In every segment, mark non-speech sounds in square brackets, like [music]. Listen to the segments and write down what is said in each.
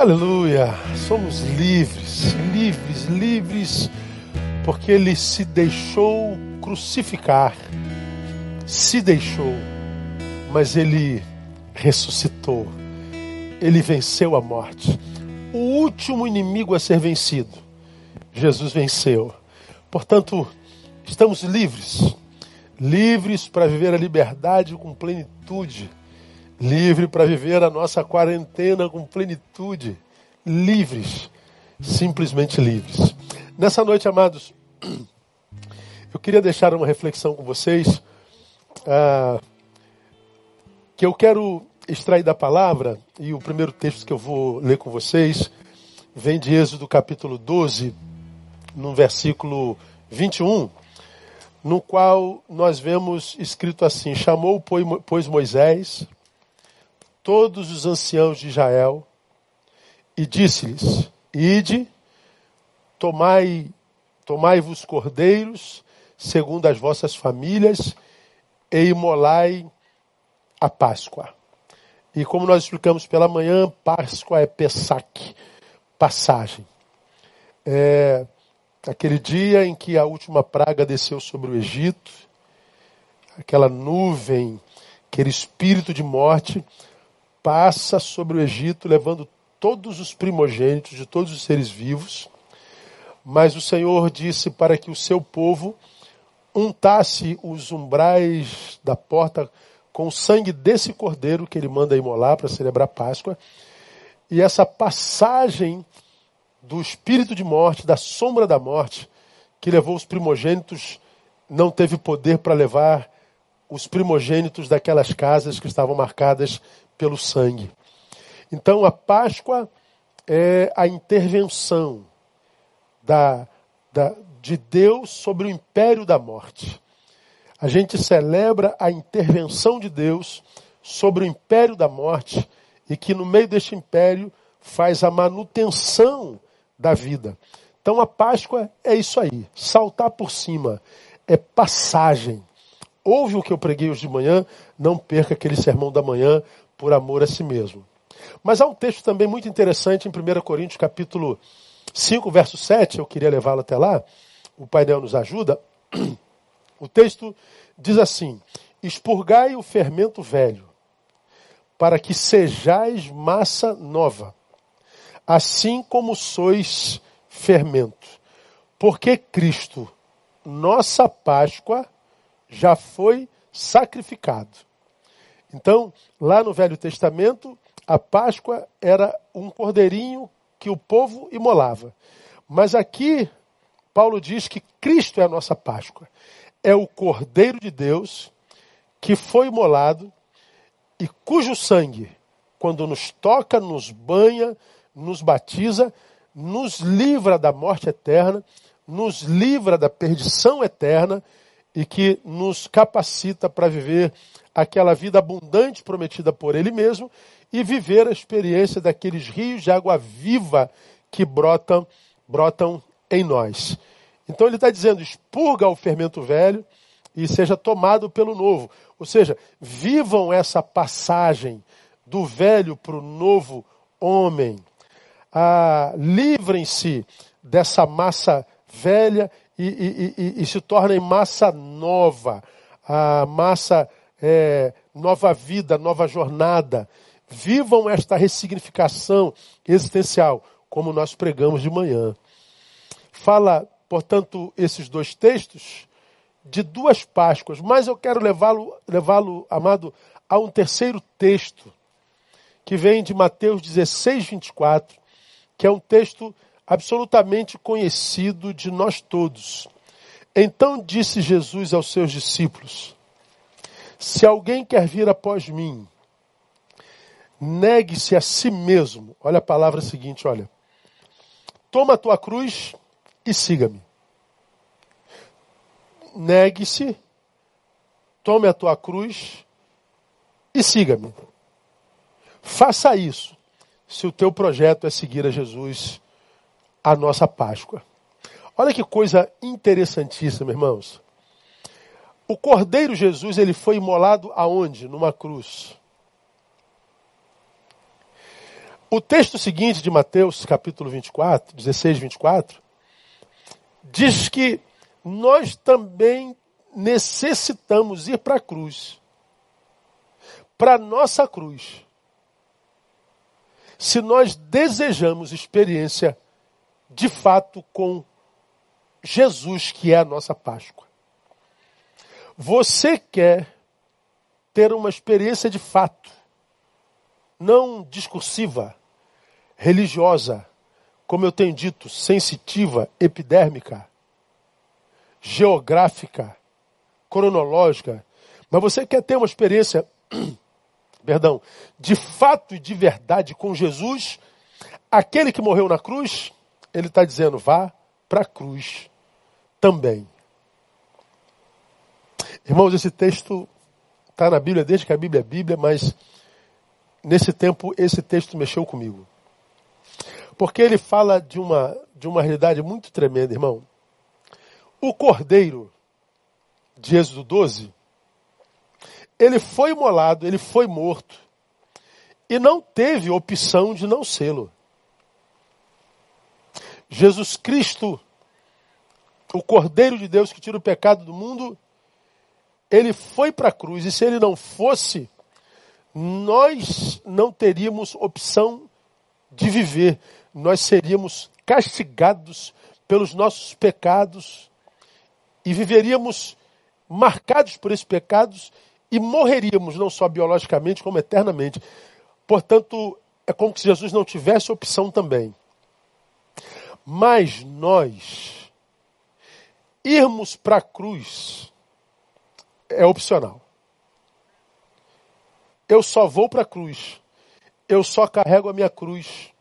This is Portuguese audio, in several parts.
Aleluia! Somos livres, livres, livres, porque Ele se deixou crucificar, se deixou, mas Ele ressuscitou, Ele venceu a morte. O último inimigo a ser vencido, Jesus venceu. Portanto, estamos livres, livres para viver a liberdade com plenitude livre para viver a nossa quarentena com plenitude, livres, simplesmente livres. Nessa noite, amados, eu queria deixar uma reflexão com vocês ah, que eu quero extrair da palavra, e o primeiro texto que eu vou ler com vocês vem de Êxodo capítulo 12, no versículo 21, no qual nós vemos escrito assim: Chamou, pois, Moisés todos os anciãos de Israel e disse-lhes: Ide, tomai, tomai-vos cordeiros, segundo as vossas famílias, e imolai a Páscoa. E como nós explicamos pela manhã, Páscoa é Pessac, passagem. É aquele dia em que a última praga desceu sobre o Egito, aquela nuvem, aquele espírito de morte passa sobre o Egito, levando todos os primogênitos de todos os seres vivos. Mas o Senhor disse para que o seu povo untasse os umbrais da porta com o sangue desse cordeiro que ele manda imolar para celebrar Páscoa. E essa passagem do espírito de morte, da sombra da morte, que levou os primogênitos, não teve poder para levar os primogênitos daquelas casas que estavam marcadas pelo sangue. Então a Páscoa é a intervenção da, da, de Deus sobre o império da morte. A gente celebra a intervenção de Deus sobre o império da morte e que no meio deste império faz a manutenção da vida. Então a Páscoa é isso aí, saltar por cima, é passagem. Ouve o que eu preguei hoje de manhã, não perca aquele sermão da manhã, por amor a si mesmo. Mas há um texto também muito interessante em 1 Coríntios capítulo 5, verso 7, eu queria levá-lo até lá, o painel nos ajuda. O texto diz assim: Expurgai o fermento velho, para que sejais massa nova, assim como sois fermento. Porque Cristo, nossa Páscoa, já foi sacrificado. Então, lá no Velho Testamento, a Páscoa era um cordeirinho que o povo imolava. Mas aqui, Paulo diz que Cristo é a nossa Páscoa. É o Cordeiro de Deus que foi imolado e cujo sangue, quando nos toca, nos banha, nos batiza, nos livra da morte eterna, nos livra da perdição eterna e que nos capacita para viver aquela vida abundante prometida por Ele mesmo e viver a experiência daqueles rios de água viva que brotam, brotam em nós. Então ele está dizendo: expurga o fermento velho e seja tomado pelo novo. Ou seja, vivam essa passagem do velho para o novo homem. Ah, Livrem-se dessa massa velha e, e, e, e, se tornem massa nova. A massa é, nova vida, nova jornada. Vivam esta ressignificação existencial, como nós pregamos de manhã. Fala, portanto, esses dois textos de duas Páscoas, mas eu quero levá-lo, levá-lo, amado, a um terceiro texto, que vem de Mateus 16, 24, que é um texto absolutamente conhecido de nós todos. Então disse Jesus aos seus discípulos: se alguém quer vir após mim, negue-se a si mesmo. Olha a palavra seguinte, olha. Toma a tua cruz e siga-me. Negue-se, tome a tua cruz e siga-me. Faça isso, se o teu projeto é seguir a Jesus, a nossa Páscoa. Olha que coisa interessantíssima, irmãos. O Cordeiro Jesus, ele foi imolado aonde? Numa cruz. O texto seguinte de Mateus, capítulo 24, 16, 24, diz que nós também necessitamos ir para a cruz. Para a nossa cruz. Se nós desejamos experiência de fato com Jesus, que é a nossa Páscoa. Você quer ter uma experiência de fato, não discursiva, religiosa, como eu tenho dito, sensitiva, epidérmica, geográfica, cronológica, mas você quer ter uma experiência, [clears throat] perdão, de fato e de verdade com Jesus, aquele que morreu na cruz, ele está dizendo, vá para a cruz também. Irmãos, esse texto está na Bíblia desde que a Bíblia é Bíblia, mas nesse tempo esse texto mexeu comigo. Porque ele fala de uma, de uma realidade muito tremenda, irmão. O cordeiro de Êxodo 12, ele foi imolado, ele foi morto, e não teve opção de não sê-lo. Jesus Cristo, o Cordeiro de Deus que tira o pecado do mundo, ele foi para a cruz, e se ele não fosse, nós não teríamos opção de viver, nós seríamos castigados pelos nossos pecados e viveríamos marcados por esses pecados e morreríamos não só biologicamente, como eternamente. Portanto, é como se Jesus não tivesse opção também. Mas nós irmos para a cruz é opcional. Eu só vou para a cruz. Eu só carrego a minha cruz.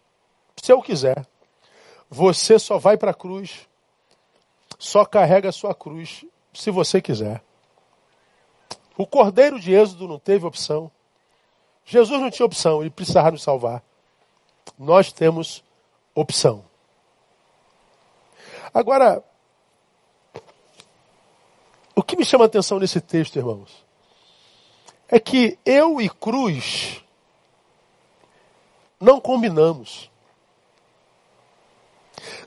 Se eu quiser. Você só vai para a cruz. Só carrega a sua cruz. Se você quiser. O cordeiro de Êxodo não teve opção. Jesus não tinha opção. Ele precisava nos salvar. Nós temos opção. Agora, o que me chama a atenção nesse texto, irmãos, é que eu e cruz não combinamos.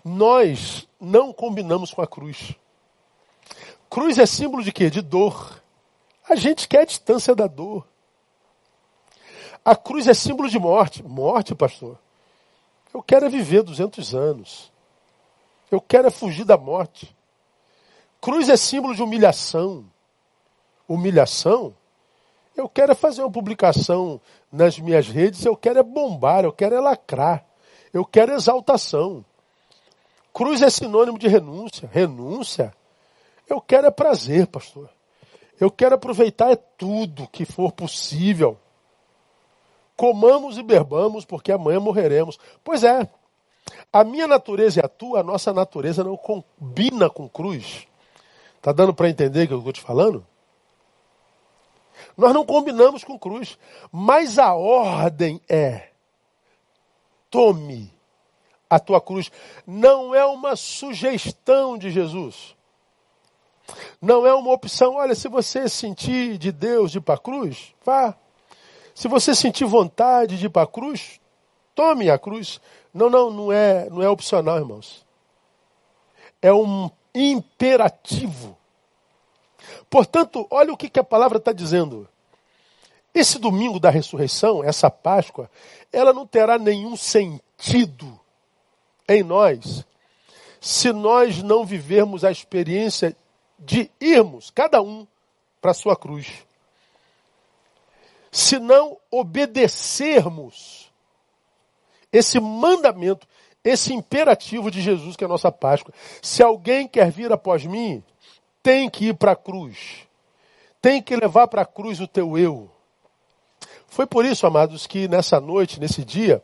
Nós não combinamos com a cruz. Cruz é símbolo de quê? De dor. A gente quer a distância da dor. A cruz é símbolo de morte. Morte, pastor. Eu quero é viver 200 anos. Eu quero é fugir da morte. Cruz é símbolo de humilhação. Humilhação? Eu quero é fazer uma publicação nas minhas redes, eu quero é bombar, eu quero é lacrar. Eu quero exaltação. Cruz é sinônimo de renúncia. Renúncia? Eu quero é prazer, pastor. Eu quero aproveitar é tudo que for possível. Comamos e bebamos, porque amanhã morreremos. Pois é, a minha natureza e a tua, a nossa natureza não combina com cruz. Está dando para entender o que eu estou te falando? Nós não combinamos com cruz, mas a ordem é: tome a tua cruz. Não é uma sugestão de Jesus. Não é uma opção. Olha, se você sentir de Deus de ir para a cruz, vá. Se você sentir vontade de ir para a cruz, tome a cruz. Não, não, não é, não é opcional, irmãos. É um imperativo. Portanto, olha o que, que a palavra está dizendo. Esse domingo da ressurreição, essa Páscoa, ela não terá nenhum sentido em nós se nós não vivermos a experiência de irmos, cada um, para a sua cruz. Se não obedecermos esse mandamento, esse imperativo de Jesus que é a nossa Páscoa. Se alguém quer vir após mim, tem que ir para a cruz. Tem que levar para a cruz o teu eu. Foi por isso, amados, que nessa noite, nesse dia,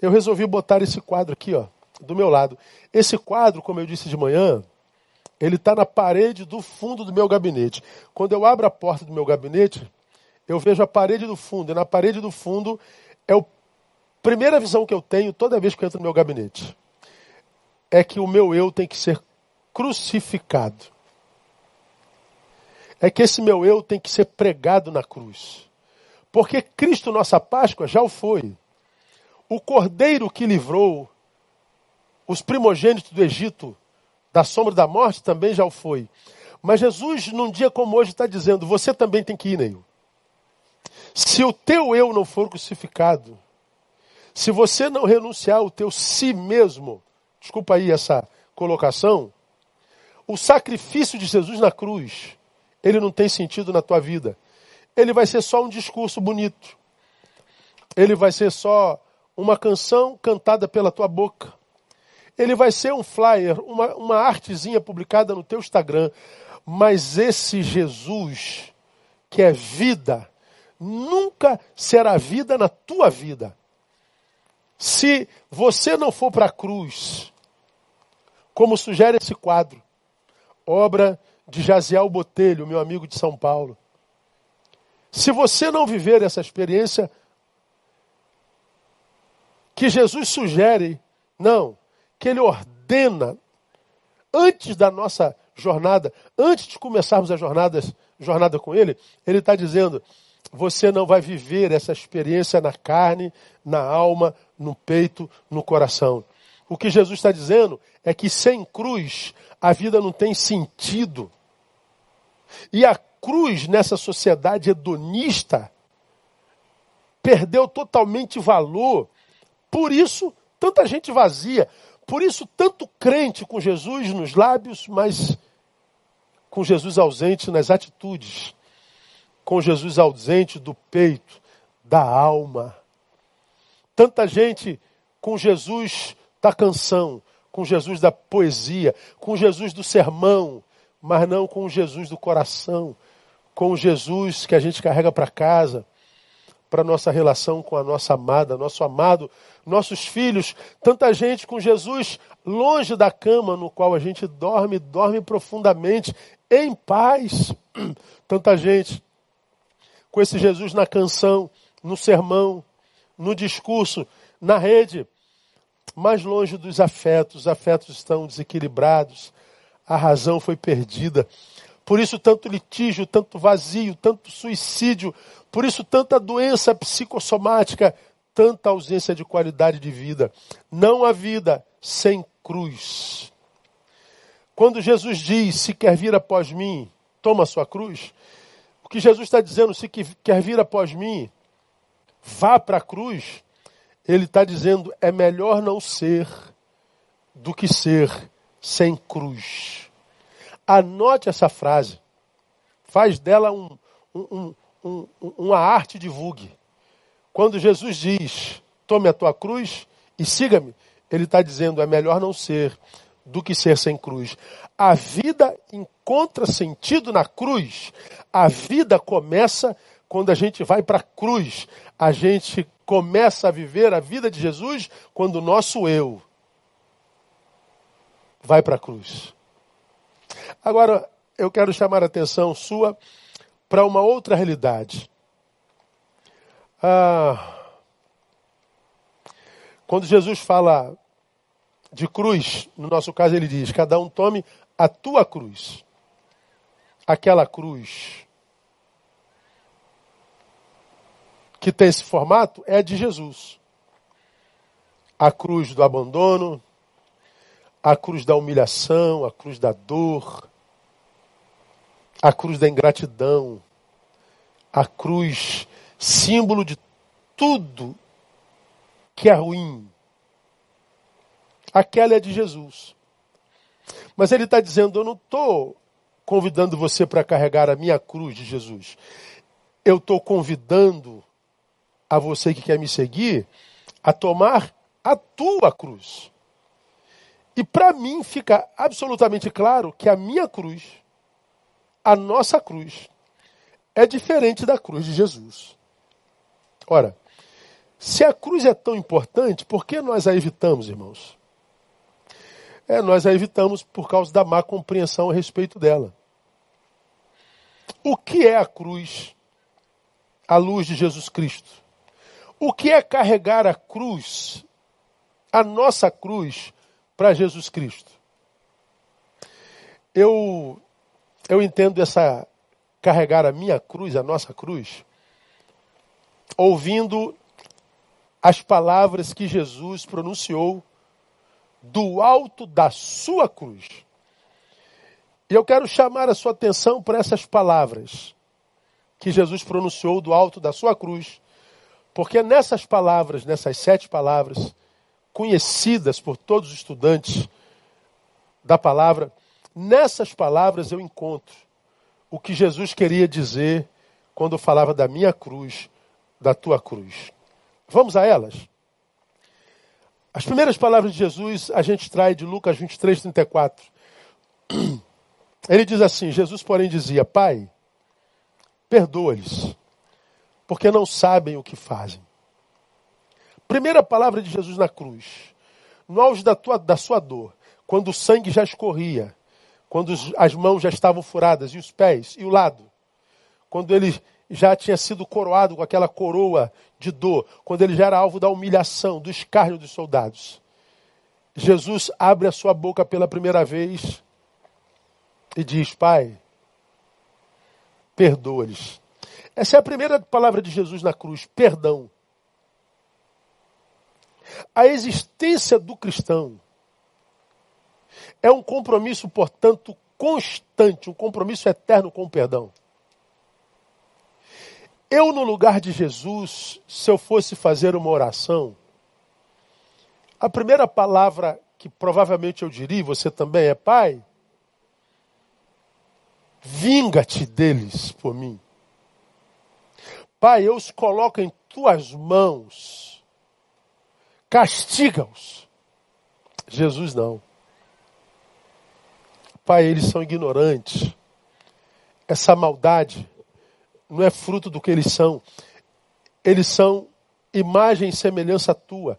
eu resolvi botar esse quadro aqui, ó, do meu lado. Esse quadro, como eu disse de manhã, ele está na parede do fundo do meu gabinete. Quando eu abro a porta do meu gabinete, eu vejo a parede do fundo, e na parede do fundo é o primeira visão que eu tenho toda vez que eu entro no meu gabinete é que o meu eu tem que ser crucificado. É que esse meu eu tem que ser pregado na cruz. Porque Cristo, nossa Páscoa, já o foi. o cordeiro que livrou os primogênitos do Egito da sombra da morte também já o foi. Mas Jesus, num dia como hoje, está dizendo: você também tem que ir, Neil. Se o teu eu não for crucificado, se você não renunciar ao teu si mesmo, desculpa aí essa colocação, o sacrifício de Jesus na cruz, ele não tem sentido na tua vida. Ele vai ser só um discurso bonito. Ele vai ser só uma canção cantada pela tua boca. Ele vai ser um flyer, uma, uma artezinha publicada no teu Instagram. Mas esse Jesus, que é vida, nunca será vida na tua vida. Se você não for para a cruz, como sugere esse quadro, obra de Jaziel Botelho, meu amigo de São Paulo. Se você não viver essa experiência que Jesus sugere, não, que ele ordena antes da nossa jornada, antes de começarmos a jornada, jornada com ele, ele está dizendo: você não vai viver essa experiência na carne, na alma, no peito, no coração. O que Jesus está dizendo é que sem cruz a vida não tem sentido. E a cruz nessa sociedade hedonista perdeu totalmente valor. Por isso, tanta gente vazia. Por isso, tanto crente com Jesus nos lábios, mas com Jesus ausente nas atitudes. Com Jesus ausente do peito, da alma. Tanta gente com Jesus da canção, com Jesus da poesia, com Jesus do sermão, mas não com Jesus do coração, com Jesus que a gente carrega para casa, para nossa relação com a nossa amada, nosso amado, nossos filhos, tanta gente com Jesus longe da cama no qual a gente dorme, dorme profundamente, em paz. [clears throat] Tanta gente com esse Jesus na canção, no sermão, no discurso, na rede, mais longe dos afetos, os afetos estão desequilibrados, a razão foi perdida. Por isso, tanto litígio, tanto vazio, tanto suicídio, por isso, tanta doença psicossomática, tanta ausência de qualidade de vida. Não há vida sem cruz. Quando Jesus diz: Se quer vir após mim, toma a sua cruz. O que Jesus está dizendo, se quer vir após mim, vá para a cruz. Ele está dizendo: é melhor não ser do que ser sem cruz. Anote essa frase. Faz dela um, um, um, uma arte de vulgue. Quando Jesus diz: tome a tua cruz e siga-me, ele está dizendo: é melhor não ser do que ser sem cruz. A vida encontra sentido na cruz. A vida começa quando a gente vai para a cruz. A gente começa a viver a vida de Jesus quando o nosso eu vai para a cruz. Agora, eu quero chamar a atenção sua para uma outra realidade. Ah, quando Jesus fala de cruz, no nosso caso ele diz: cada um tome a tua cruz. Aquela cruz que tem esse formato é a de Jesus. A cruz do abandono, a cruz da humilhação, a cruz da dor, a cruz da ingratidão, a cruz símbolo de tudo que é ruim. Aquela é de Jesus. Mas ele está dizendo: eu não estou convidando você para carregar a minha cruz de Jesus. Eu estou convidando a você que quer me seguir a tomar a tua cruz. E para mim fica absolutamente claro que a minha cruz, a nossa cruz, é diferente da cruz de Jesus. Ora, se a cruz é tão importante, por que nós a evitamos, irmãos? É, nós a evitamos por causa da má compreensão a respeito dela. O que é a cruz à luz de Jesus Cristo? O que é carregar a cruz, a nossa cruz, para Jesus Cristo? Eu, eu entendo essa carregar a minha cruz, a nossa cruz, ouvindo as palavras que Jesus pronunciou do alto da sua cruz. E eu quero chamar a sua atenção para essas palavras que Jesus pronunciou do alto da sua cruz, porque nessas palavras, nessas sete palavras, conhecidas por todos os estudantes da palavra, nessas palavras eu encontro o que Jesus queria dizer quando falava da minha cruz, da tua cruz. Vamos a elas? As primeiras palavras de Jesus a gente traz de Lucas 23, 34. Ele diz assim: Jesus, porém, dizia: Pai, perdoa-lhes, porque não sabem o que fazem. Primeira palavra de Jesus na cruz, no auge da, tua, da sua dor, quando o sangue já escorria, quando as mãos já estavam furadas, e os pés, e o lado, quando ele já tinha sido coroado com aquela coroa de dor, quando ele já era alvo da humilhação, do escárnio dos soldados. Jesus abre a sua boca pela primeira vez e diz: Pai, perdoa-lhes. Essa é a primeira palavra de Jesus na cruz: perdão. A existência do cristão é um compromisso, portanto, constante, um compromisso eterno com o perdão. Eu, no lugar de Jesus, se eu fosse fazer uma oração, a primeira palavra que provavelmente eu diria, você também é Pai, vinga-te deles por mim. Pai, eu os coloco em tuas mãos, castiga-os. Jesus não. Pai, eles são ignorantes. Essa maldade não é fruto do que eles são. Eles são imagem e semelhança tua.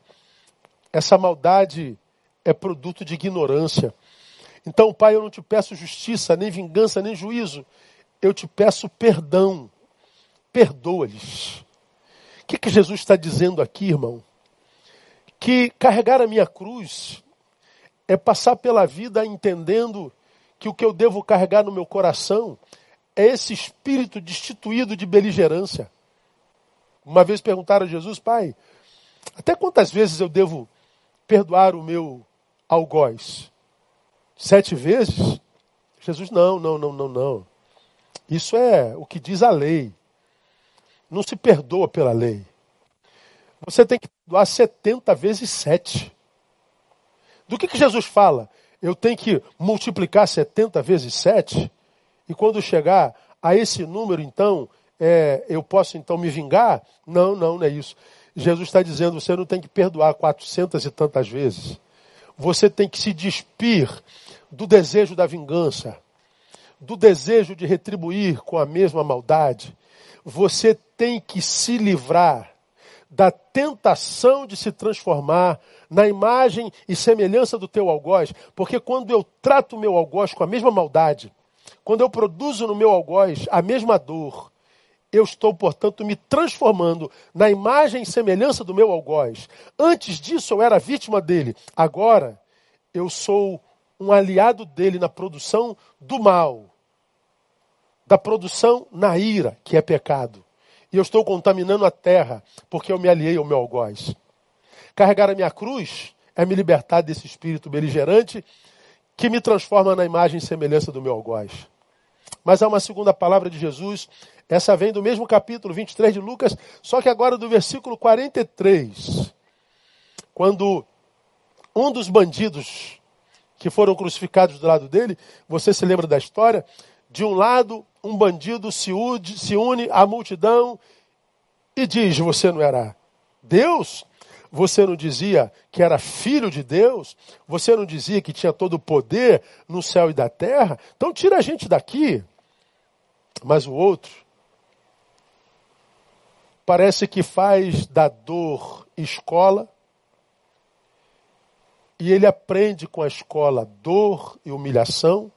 Essa maldade é produto de ignorância. Então, Pai, eu não te peço justiça, nem vingança, nem juízo. Eu te peço perdão. Perdoa-lhes. O que, que Jesus está dizendo aqui, irmão? Que carregar a minha cruz é passar pela vida entendendo que o que eu devo carregar no meu coração é esse espírito destituído de beligerância. Uma vez perguntaram a Jesus, pai, até quantas vezes eu devo perdoar o meu algoz? Sete vezes? Jesus, não, não, não, não, não. Isso é o que diz a lei. Não se perdoa pela lei. Você tem que perdoar 70 vezes sete. Do que, que Jesus fala? Eu tenho que multiplicar 70 vezes sete? E quando chegar a esse número, então, é, eu posso então me vingar? Não, não, não é isso. Jesus está dizendo, você não tem que perdoar quatrocentas e tantas vezes. Você tem que se despir do desejo da vingança, do desejo de retribuir com a mesma maldade. Você tem que se livrar da tentação de se transformar na imagem e semelhança do teu algoz, porque quando eu trato o meu algoz com a mesma maldade, quando eu produzo no meu algoz a mesma dor, eu estou, portanto, me transformando na imagem e semelhança do meu algoz. Antes disso eu era vítima dele. Agora eu sou um aliado dele na produção do mal, da produção na ira, que é pecado. E eu estou contaminando a terra porque eu me aliei ao meu algoz. Carregar a minha cruz é me libertar desse espírito beligerante que me transforma na imagem e semelhança do meu algoz. Mas há uma segunda palavra de Jesus, essa vem do mesmo capítulo 23 de Lucas, só que agora do versículo 43, quando um dos bandidos que foram crucificados do lado dele, você se lembra da história? De um lado, um bandido se une, à multidão e diz: Você não era Deus? Você não dizia que era filho de Deus? Você não dizia que tinha todo o poder no céu e da terra? Então tira a gente daqui. Mas o outro parece que faz da dor escola e ele aprende com a escola dor e humilhação.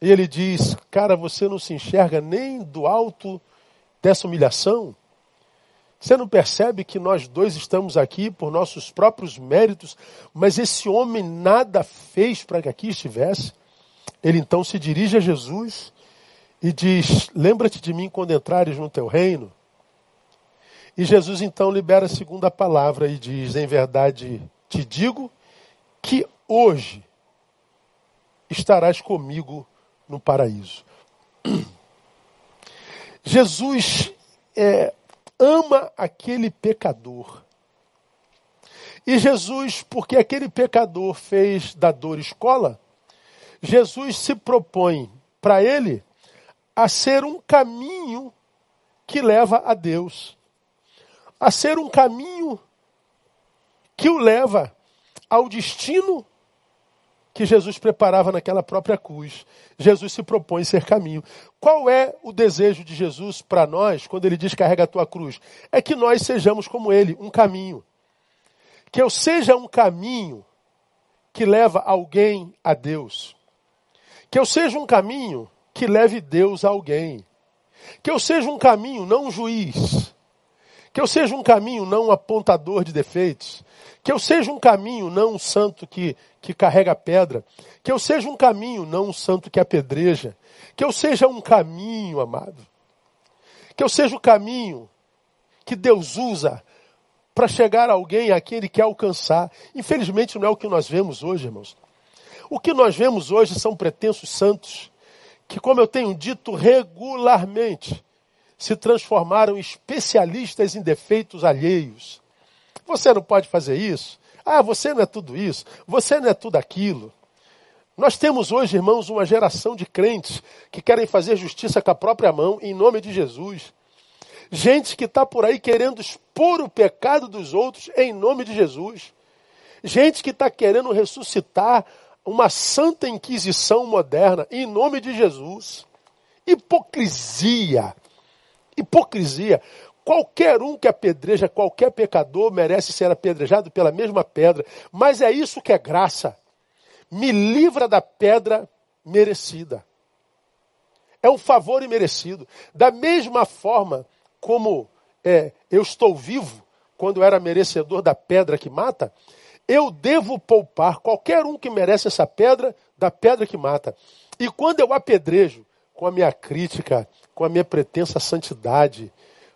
E ele diz: Cara, você não se enxerga nem do alto dessa humilhação? Você não percebe que nós dois estamos aqui por nossos próprios méritos, mas esse homem nada fez para que aqui estivesse? Ele então se dirige a Jesus e diz: Lembra-te de mim quando entrares no teu reino. E Jesus então libera a segunda palavra e diz: Em verdade te digo que hoje estarás comigo no paraíso. [clears throat] Jesus é, ama aquele pecador. E Jesus, porque aquele pecador fez da dor escola, Jesus se propõe para ele a ser um caminho que leva a Deus, a ser um caminho que o leva ao destino que Jesus preparava naquela própria cruz. Jesus se propõe ser caminho. Qual é o desejo de Jesus para nós quando ele diz carrega a tua cruz? É que nós sejamos como ele, um caminho. Que eu seja um caminho que leva alguém a Deus. Que eu seja um caminho que leve Deus a alguém. Que eu seja um caminho, não um juiz. Que eu seja um caminho, não um apontador de defeitos. Que eu seja um caminho, não um santo que, que carrega pedra. Que eu seja um caminho, não um santo que apedreja. Que eu seja um caminho, amado. Que eu seja o caminho que Deus usa para chegar a alguém a quem Ele quer alcançar. Infelizmente não é o que nós vemos hoje, irmãos. O que nós vemos hoje são pretensos santos que, como eu tenho dito regularmente, se transformaram em especialistas em defeitos alheios. Você não pode fazer isso. Ah, você não é tudo isso. Você não é tudo aquilo. Nós temos hoje, irmãos, uma geração de crentes que querem fazer justiça com a própria mão, em nome de Jesus. Gente que está por aí querendo expor o pecado dos outros em nome de Jesus. Gente que está querendo ressuscitar uma santa inquisição moderna em nome de Jesus. Hipocrisia. Hipocrisia. Qualquer um que apedreja qualquer pecador merece ser apedrejado pela mesma pedra, mas é isso que é graça me livra da pedra merecida. É um favor imerecido. Da mesma forma como é, eu estou vivo quando era merecedor da pedra que mata, eu devo poupar qualquer um que merece essa pedra da pedra que mata. E quando eu apedrejo com a minha crítica, com a minha pretensa santidade,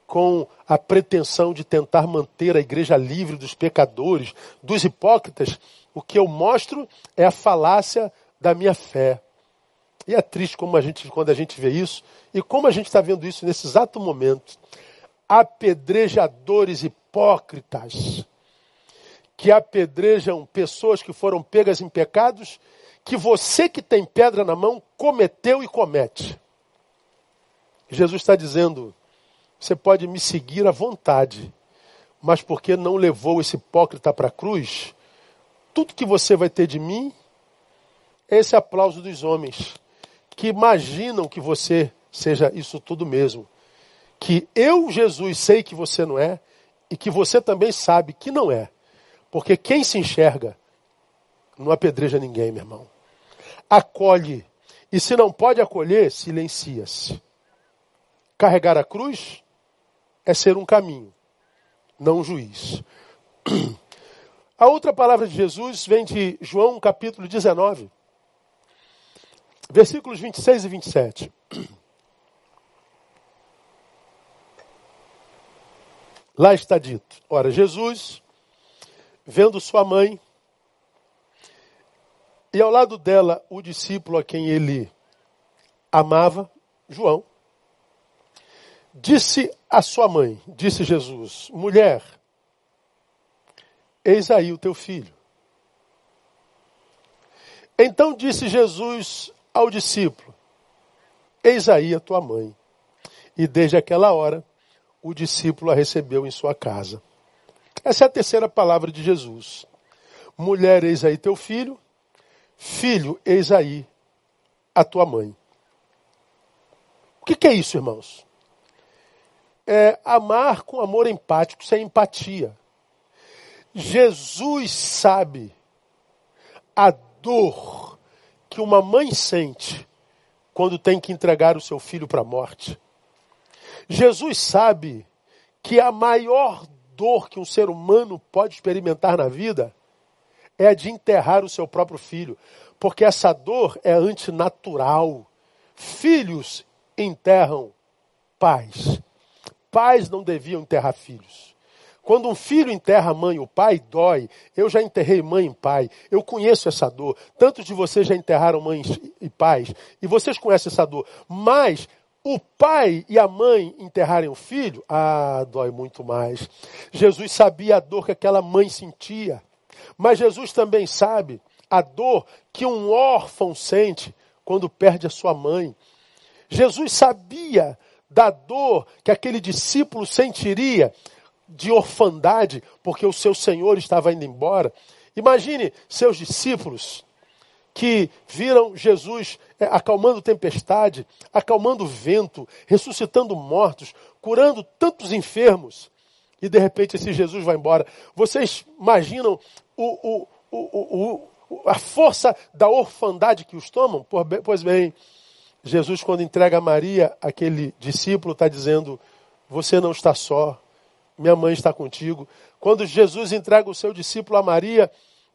com a pretensão de tentar manter a igreja livre dos pecadores, dos hipócritas, o que eu mostro é a falácia da minha fé. E é triste como a gente, quando a gente vê isso, e como a gente está vendo isso nesse exato momento. Apedrejadores hipócritas, que apedrejam pessoas que foram pegas em pecados, que você que tem pedra na mão cometeu e comete. Jesus está dizendo: você pode me seguir à vontade, mas porque não levou esse hipócrita para a cruz, tudo que você vai ter de mim é esse aplauso dos homens, que imaginam que você seja isso tudo mesmo. Que eu, Jesus, sei que você não é, e que você também sabe que não é. Porque quem se enxerga não apedreja ninguém, meu irmão. Acolhe. E se não pode acolher, silencia-se. Carregar a cruz é ser um caminho, não um juiz. [clears throat] A outra palavra de Jesus vem de João capítulo 19, versículos 26 e 27. [clears throat] Lá está dito: Ora, Jesus, vendo sua mãe, e ao lado dela o discípulo a quem ele amava, João, disse a sua mãe, disse Jesus: Mulher, Eis aí o teu filho. Então disse Jesus ao discípulo: Eis aí a tua mãe. E desde aquela hora, o discípulo a recebeu em sua casa. Essa é a terceira palavra de Jesus. Mulher, eis aí teu filho. Filho, eis aí a tua mãe. O que, que é isso, irmãos? É amar com amor empático, isso é empatia. Jesus sabe a dor que uma mãe sente quando tem que entregar o seu filho para a morte. Jesus sabe que a maior dor que um ser humano pode experimentar na vida é a de enterrar o seu próprio filho, porque essa dor é antinatural. Filhos enterram pais, pais não deviam enterrar filhos. Quando um filho enterra a mãe e o pai, dói. Eu já enterrei mãe e pai. Eu conheço essa dor. Tantos de vocês já enterraram mães e pais. E vocês conhecem essa dor. Mas o pai e a mãe enterrarem o filho, ah, dói muito mais. Jesus sabia a dor que aquela mãe sentia. Mas Jesus também sabe a dor que um órfão sente quando perde a sua mãe. Jesus sabia da dor que aquele discípulo sentiria de orfandade, porque o seu Senhor estava indo embora. Imagine seus discípulos que viram Jesus é, acalmando tempestade, acalmando vento, ressuscitando mortos, curando tantos enfermos. E de repente esse Jesus vai embora. Vocês imaginam o, o, o, a força da orfandade que os tomam? Pois bem, Jesus, quando entrega a Maria, aquele discípulo está dizendo: Você não está só, minha mãe está contigo. Quando Jesus entrega o seu discípulo a Maria,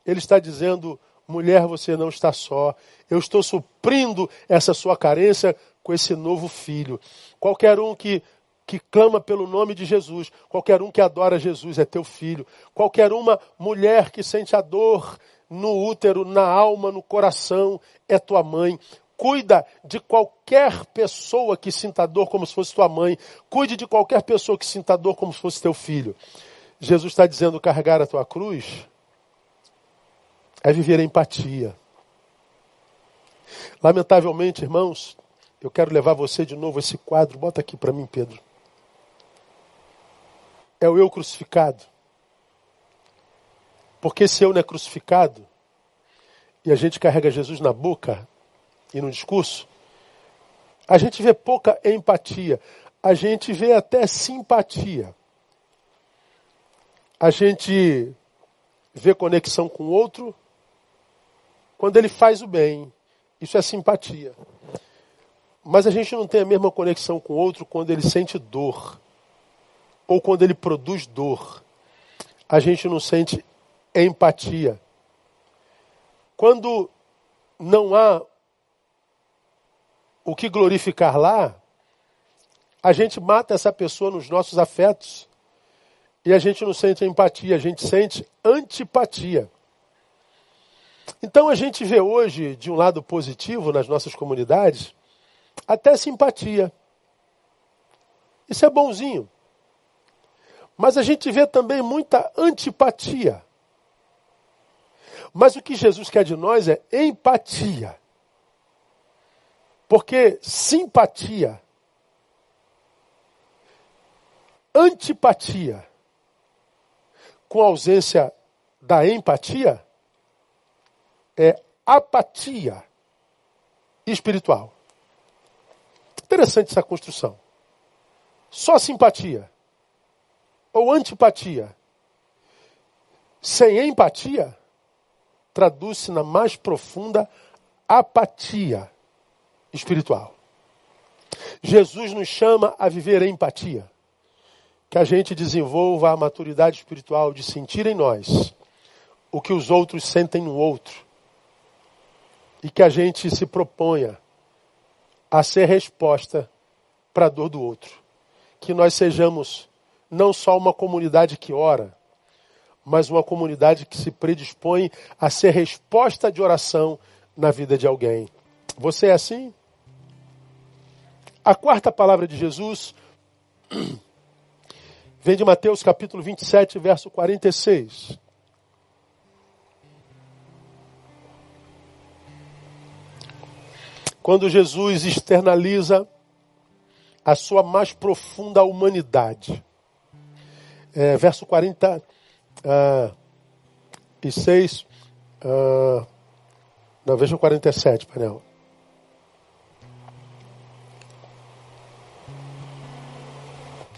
ele está dizendo: mulher, você não está só. Eu estou suprindo essa sua carência com esse novo filho. Qualquer um que, que clama pelo nome de Jesus, qualquer um que adora Jesus é teu filho. Qualquer uma mulher que sente a dor no útero, na alma, no coração, é tua mãe. Cuida de qualquer pessoa que sinta dor como se fosse tua mãe. Cuide de qualquer pessoa que sinta dor como se fosse teu filho. Jesus está dizendo carregar a tua cruz é viver a empatia. Lamentavelmente, irmãos, eu quero levar você de novo esse quadro. Bota aqui para mim, Pedro. É o eu crucificado. Porque esse eu não é crucificado e a gente carrega Jesus na boca, e no discurso, a gente vê pouca empatia, a gente vê até simpatia. A gente vê conexão com o outro quando ele faz o bem. Isso é simpatia. Mas a gente não tem a mesma conexão com o outro quando ele sente dor. Ou quando ele produz dor. A gente não sente empatia. Quando não há o que glorificar lá, a gente mata essa pessoa nos nossos afetos. E a gente não sente empatia, a gente sente antipatia. Então a gente vê hoje, de um lado positivo nas nossas comunidades, até simpatia. Isso é bonzinho. Mas a gente vê também muita antipatia. Mas o que Jesus quer de nós é empatia. Porque simpatia, antipatia, com ausência da empatia, é apatia espiritual. Interessante essa construção. Só simpatia ou antipatia sem empatia traduz-se na mais profunda apatia espiritual. Jesus nos chama a viver em empatia. Que a gente desenvolva a maturidade espiritual de sentir em nós o que os outros sentem no outro. E que a gente se proponha a ser resposta para a dor do outro. Que nós sejamos não só uma comunidade que ora, mas uma comunidade que se predispõe a ser resposta de oração na vida de alguém. Você é assim? A quarta palavra de Jesus [clears throat] vem de Mateus capítulo 27, verso 46. Quando Jesus externaliza a sua mais profunda humanidade. É, verso 46. Uh, não, veja o 47, Panel.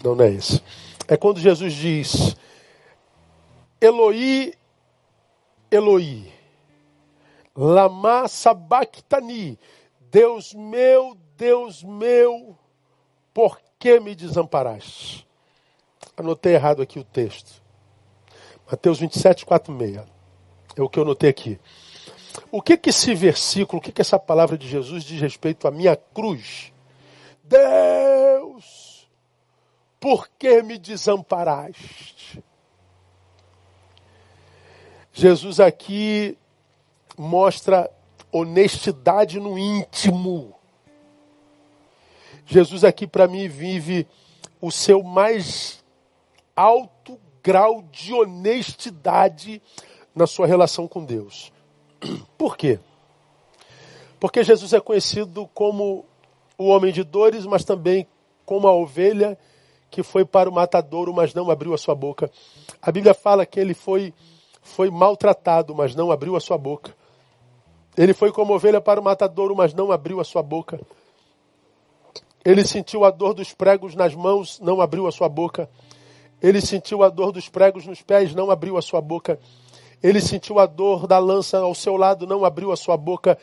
Não, não é isso. É quando Jesus diz: Eloi, Eloi, lama sabachthani, Deus meu, Deus meu, por que me desamparaste? Anotei errado aqui o texto. Mateus 27, 4, 6. É o que eu anotei aqui. O que que esse versículo, o que que essa palavra de Jesus diz respeito à minha cruz? Deus, por que me desamparaste? Jesus aqui mostra honestidade no íntimo. Jesus aqui para mim vive o seu mais alto grau de honestidade na sua relação com Deus. [clears throat] Por quê? Porque Jesus é conhecido como o homem de dores, mas também como a ovelha que foi para o matadouro, mas não abriu a sua boca. A Bíblia fala que ele foi, foi maltratado, mas não abriu a sua boca. Ele foi como ovelha para o matadouro, mas não abriu a sua boca. Ele sentiu a dor dos pregos nas mãos, não abriu a sua boca. Ele sentiu a dor dos pregos nos pés, não abriu a sua boca. Ele sentiu a dor da lança ao seu lado, não abriu a sua boca.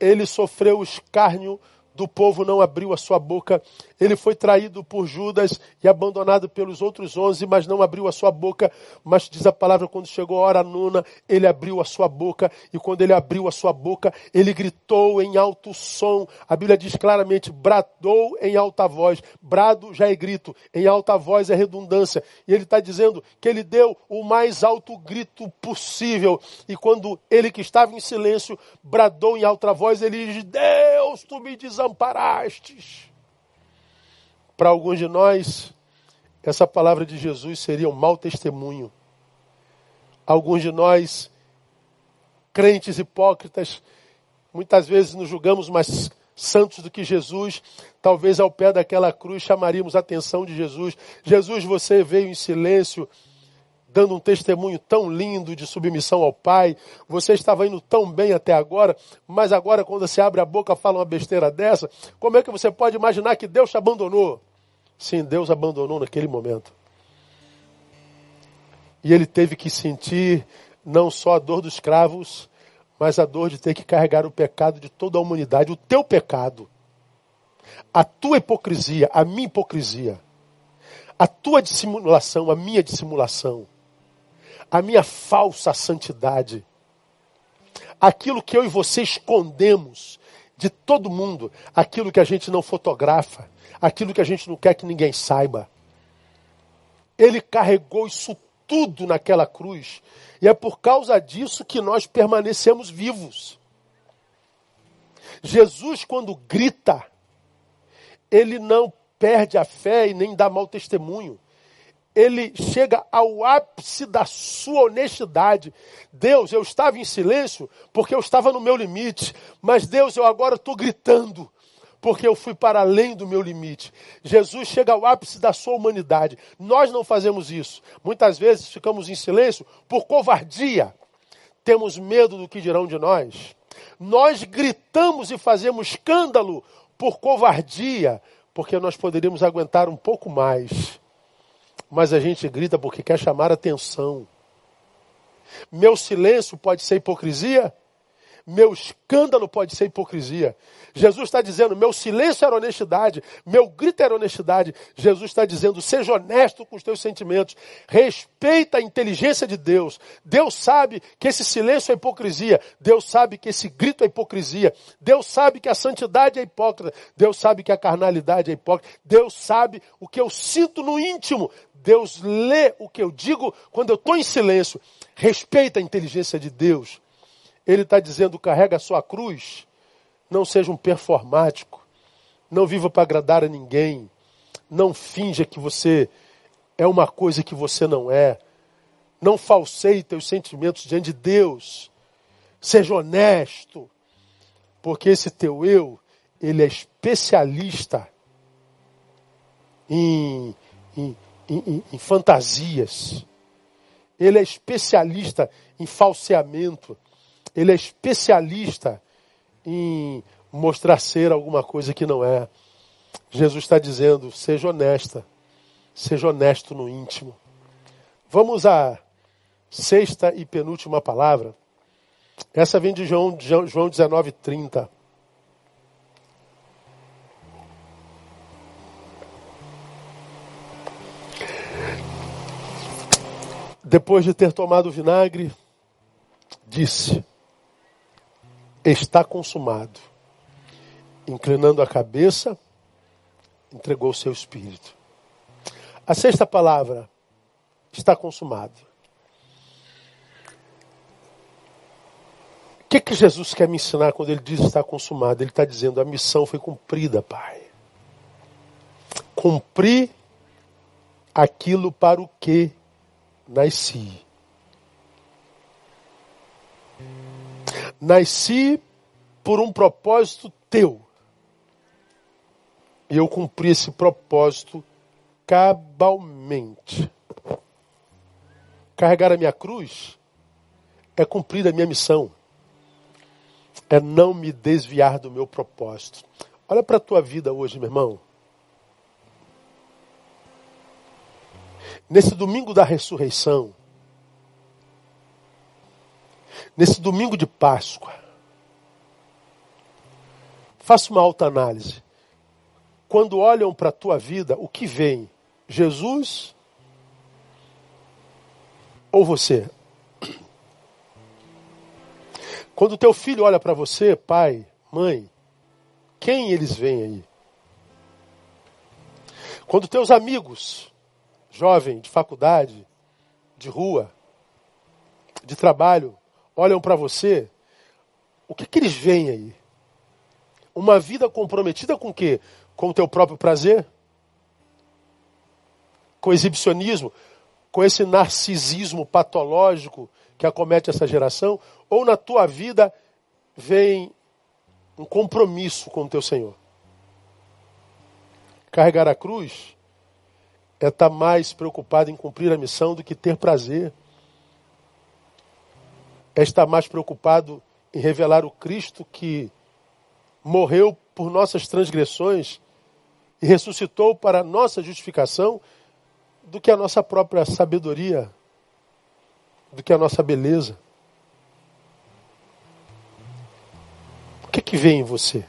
Ele sofreu escárnio do povo não abriu a sua boca. Ele foi traído por Judas e abandonado pelos outros onze, mas não abriu a sua boca. Mas diz a palavra, quando chegou a hora nona, ele abriu a sua boca. E quando ele abriu a sua boca, ele gritou em alto som. A Bíblia diz claramente, bradou em alta voz. Brado já é grito, em alta voz é redundância. E ele está dizendo que ele deu o mais alto grito possível. E quando ele que estava em silêncio, bradou em alta voz, ele diz, Deus, tu me desamparaste desamparastes. Para alguns de nós, essa palavra de Jesus seria um mau testemunho. Alguns de nós, crentes hipócritas, muitas vezes nos julgamos mais santos do que Jesus, talvez ao pé daquela cruz chamaríamos a atenção de Jesus. Jesus, você veio em silêncio, dando um testemunho tão lindo de submissão ao Pai. Você estava indo tão bem até agora, mas agora, quando você abre a boca, fala uma besteira dessa. Como é que você pode imaginar que Deus te abandonou? Sim, Deus abandonou naquele momento. E ele teve que sentir não só a dor dos cravos, mas a dor de ter que carregar o pecado de toda a humanidade, o teu pecado, a tua hipocrisia, a minha hipocrisia, a tua dissimulação, a minha dissimulação a minha falsa santidade, aquilo que eu e você escondemos de todo mundo, aquilo que a gente não fotografa, aquilo que a gente não quer que ninguém saiba. Ele carregou isso tudo naquela cruz, e é por causa disso que nós permanecemos vivos. Jesus, quando grita, ele não perde a fé e nem dá mau testemunho ele chega ao ápice da sua honestidade. Deus, eu estava em silêncio porque eu estava no meu limite, mas Deus, eu agora estou gritando porque eu fui para além do meu limite. Jesus chega ao ápice da sua humanidade. Nós não fazemos isso. Muitas vezes ficamos em silêncio por covardia. Temos medo do que dirão de nós. Nós gritamos e fazemos escândalo por covardia, porque nós poderíamos aguentar um pouco mais mas a gente grita porque quer chamar atenção. Meu silêncio pode ser hipocrisia? Meu escândalo pode ser hipocrisia. Jesus está dizendo: meu silêncio era honestidade, meu grito era honestidade. Jesus está dizendo: seja honesto com os teus sentimentos, respeita a inteligência de Deus. Deus sabe que esse silêncio é hipocrisia, Deus sabe que esse grito é hipocrisia, Deus sabe que a santidade é hipócrita, Deus sabe que a carnalidade é hipócrita, Deus sabe o que eu sinto no íntimo, Deus lê o que eu digo quando eu estou em silêncio. Respeita a inteligência de Deus. Ele está dizendo: carrega a sua cruz. Não seja um performático. Não viva para agradar a ninguém. Não finja que você é uma coisa que você não é. Não falseie teus sentimentos diante de Deus. Seja honesto. Porque esse teu eu, ele é especialista em, em, em, em, em fantasias. Ele é especialista em falseamento. Ele é especialista em mostrar ser alguma coisa que não é. Jesus está dizendo: seja honesta, seja honesto no íntimo. Vamos à sexta e penúltima palavra. Essa vem de João, João 19, 30. Depois de ter tomado o vinagre, disse: Está consumado. Inclinando a cabeça, entregou o seu espírito. A sexta palavra está consumado. O que, que Jesus quer me ensinar quando ele diz está consumado? Ele está dizendo a missão foi cumprida, Pai. Cumpri aquilo para o que nasci. Nasci por um propósito teu. E eu cumpri esse propósito cabalmente. Carregar a minha cruz é cumprir a minha missão. É não me desviar do meu propósito. Olha para a tua vida hoje, meu irmão. Nesse domingo da ressurreição, nesse domingo de Páscoa, faça uma alta análise. Quando olham para a tua vida, o que vem? Jesus ou você? Quando teu filho olha para você, pai, mãe, quem eles veem aí? Quando teus amigos, jovem, de faculdade, de rua, de trabalho, olham para você, o que, que eles veem aí? Uma vida comprometida com o quê? Com o teu próprio prazer? Com exibicionismo? Com esse narcisismo patológico que acomete essa geração? Ou na tua vida vem um compromisso com o teu Senhor? Carregar a cruz é estar tá mais preocupado em cumprir a missão do que ter prazer. É estar mais preocupado em revelar o Cristo que morreu por nossas transgressões e ressuscitou para nossa justificação do que a nossa própria sabedoria, do que a nossa beleza. O que, que vem em você?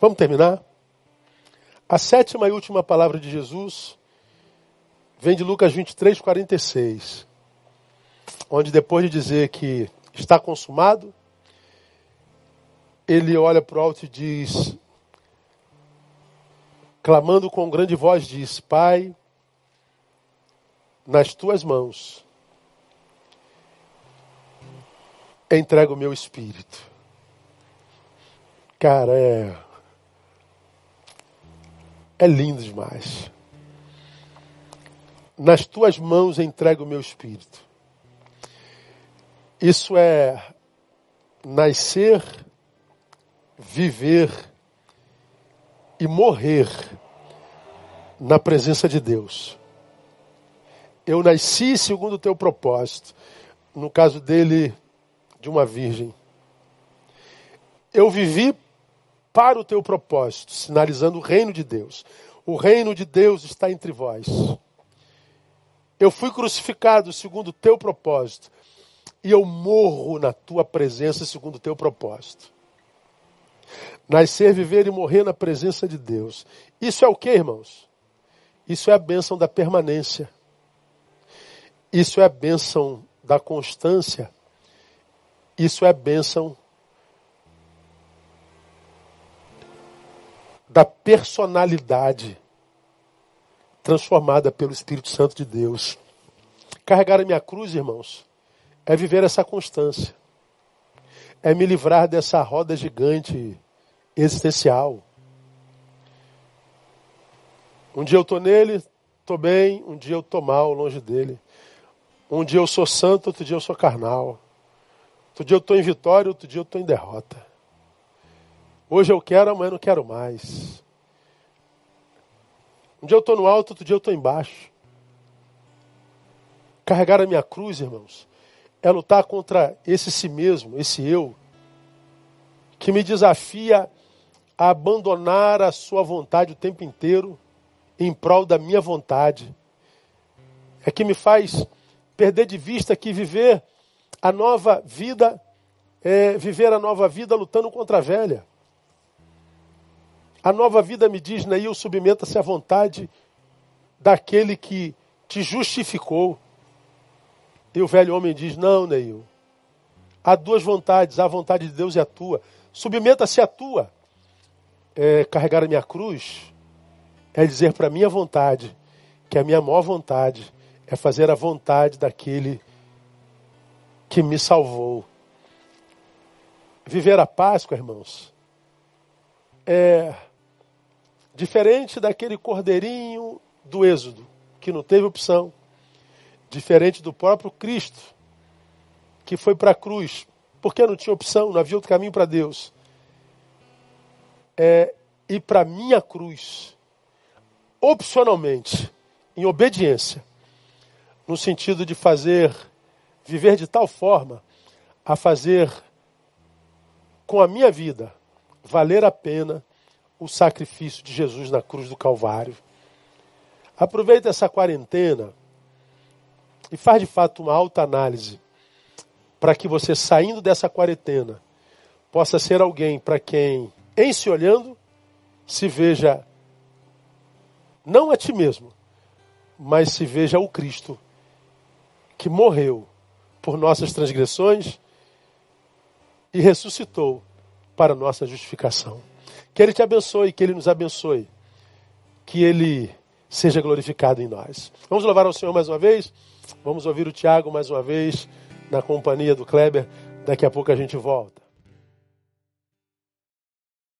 Vamos terminar? A sétima e última palavra de Jesus vem de Lucas 23, 46, onde depois de dizer que está consumado, ele olha para o alto e diz, clamando com grande voz, diz: Pai, nas tuas mãos entrego o meu espírito. Cara, é. É lindo demais. Nas tuas mãos entrego o meu espírito. Isso é nascer viver e morrer na presença de Deus. Eu nasci segundo o teu propósito. No caso dele, de uma virgem. Eu vivi para o teu propósito, sinalizando o reino de Deus. O reino de Deus está entre vós. Eu fui crucificado segundo o teu propósito. E eu morro na tua presença segundo o teu propósito. Nascer, viver e morrer na presença de Deus. Isso é o que, irmãos? Isso é a bênção da permanência. Isso é a bênção da constância. Isso é a bênção da personalidade transformada pelo Espírito Santo de Deus. Carregar a minha cruz, irmãos, é viver essa constância. É me livrar dessa roda gigante existencial. Um dia eu estou nele, estou bem, um dia eu estou mal, longe dele. Um dia eu sou santo, outro dia eu sou carnal. Outro dia eu estou em vitória, outro dia eu estou em derrota. Hoje eu quero, amanhã não quero mais. Um dia eu estou no alto, outro dia eu estou embaixo. Carregar a minha cruz, irmãos, é lutar contra esse si mesmo, esse eu, que me desafia a abandonar a sua vontade o tempo inteiro em prol da minha vontade. É que me faz perder de vista que viver a nova vida é viver a nova vida lutando contra a velha. A nova vida me diz, Neil, submeta-se à vontade daquele que te justificou. E o velho homem diz, não, Neil. Há duas vontades, a vontade de Deus e a tua. Submeta-se à tua é, carregar a minha cruz é dizer para a minha vontade que a minha maior vontade é fazer a vontade daquele que me salvou. Viver a Páscoa, irmãos, é diferente daquele cordeirinho do Êxodo, que não teve opção, diferente do próprio Cristo, que foi para a cruz, porque não tinha opção, não havia outro caminho para Deus. É ir para a minha cruz, opcionalmente, em obediência, no sentido de fazer, viver de tal forma a fazer com a minha vida valer a pena o sacrifício de Jesus na cruz do Calvário. Aproveita essa quarentena e faz de fato uma alta análise para que você, saindo dessa quarentena, possa ser alguém para quem, em se olhando, se veja não a ti mesmo, mas se veja o Cristo que morreu por nossas transgressões e ressuscitou para nossa justificação. Que Ele te abençoe, que Ele nos abençoe, que Ele seja glorificado em nós. Vamos louvar ao Senhor mais uma vez? Vamos ouvir o Tiago mais uma vez, na companhia do Kleber. Daqui a pouco a gente volta.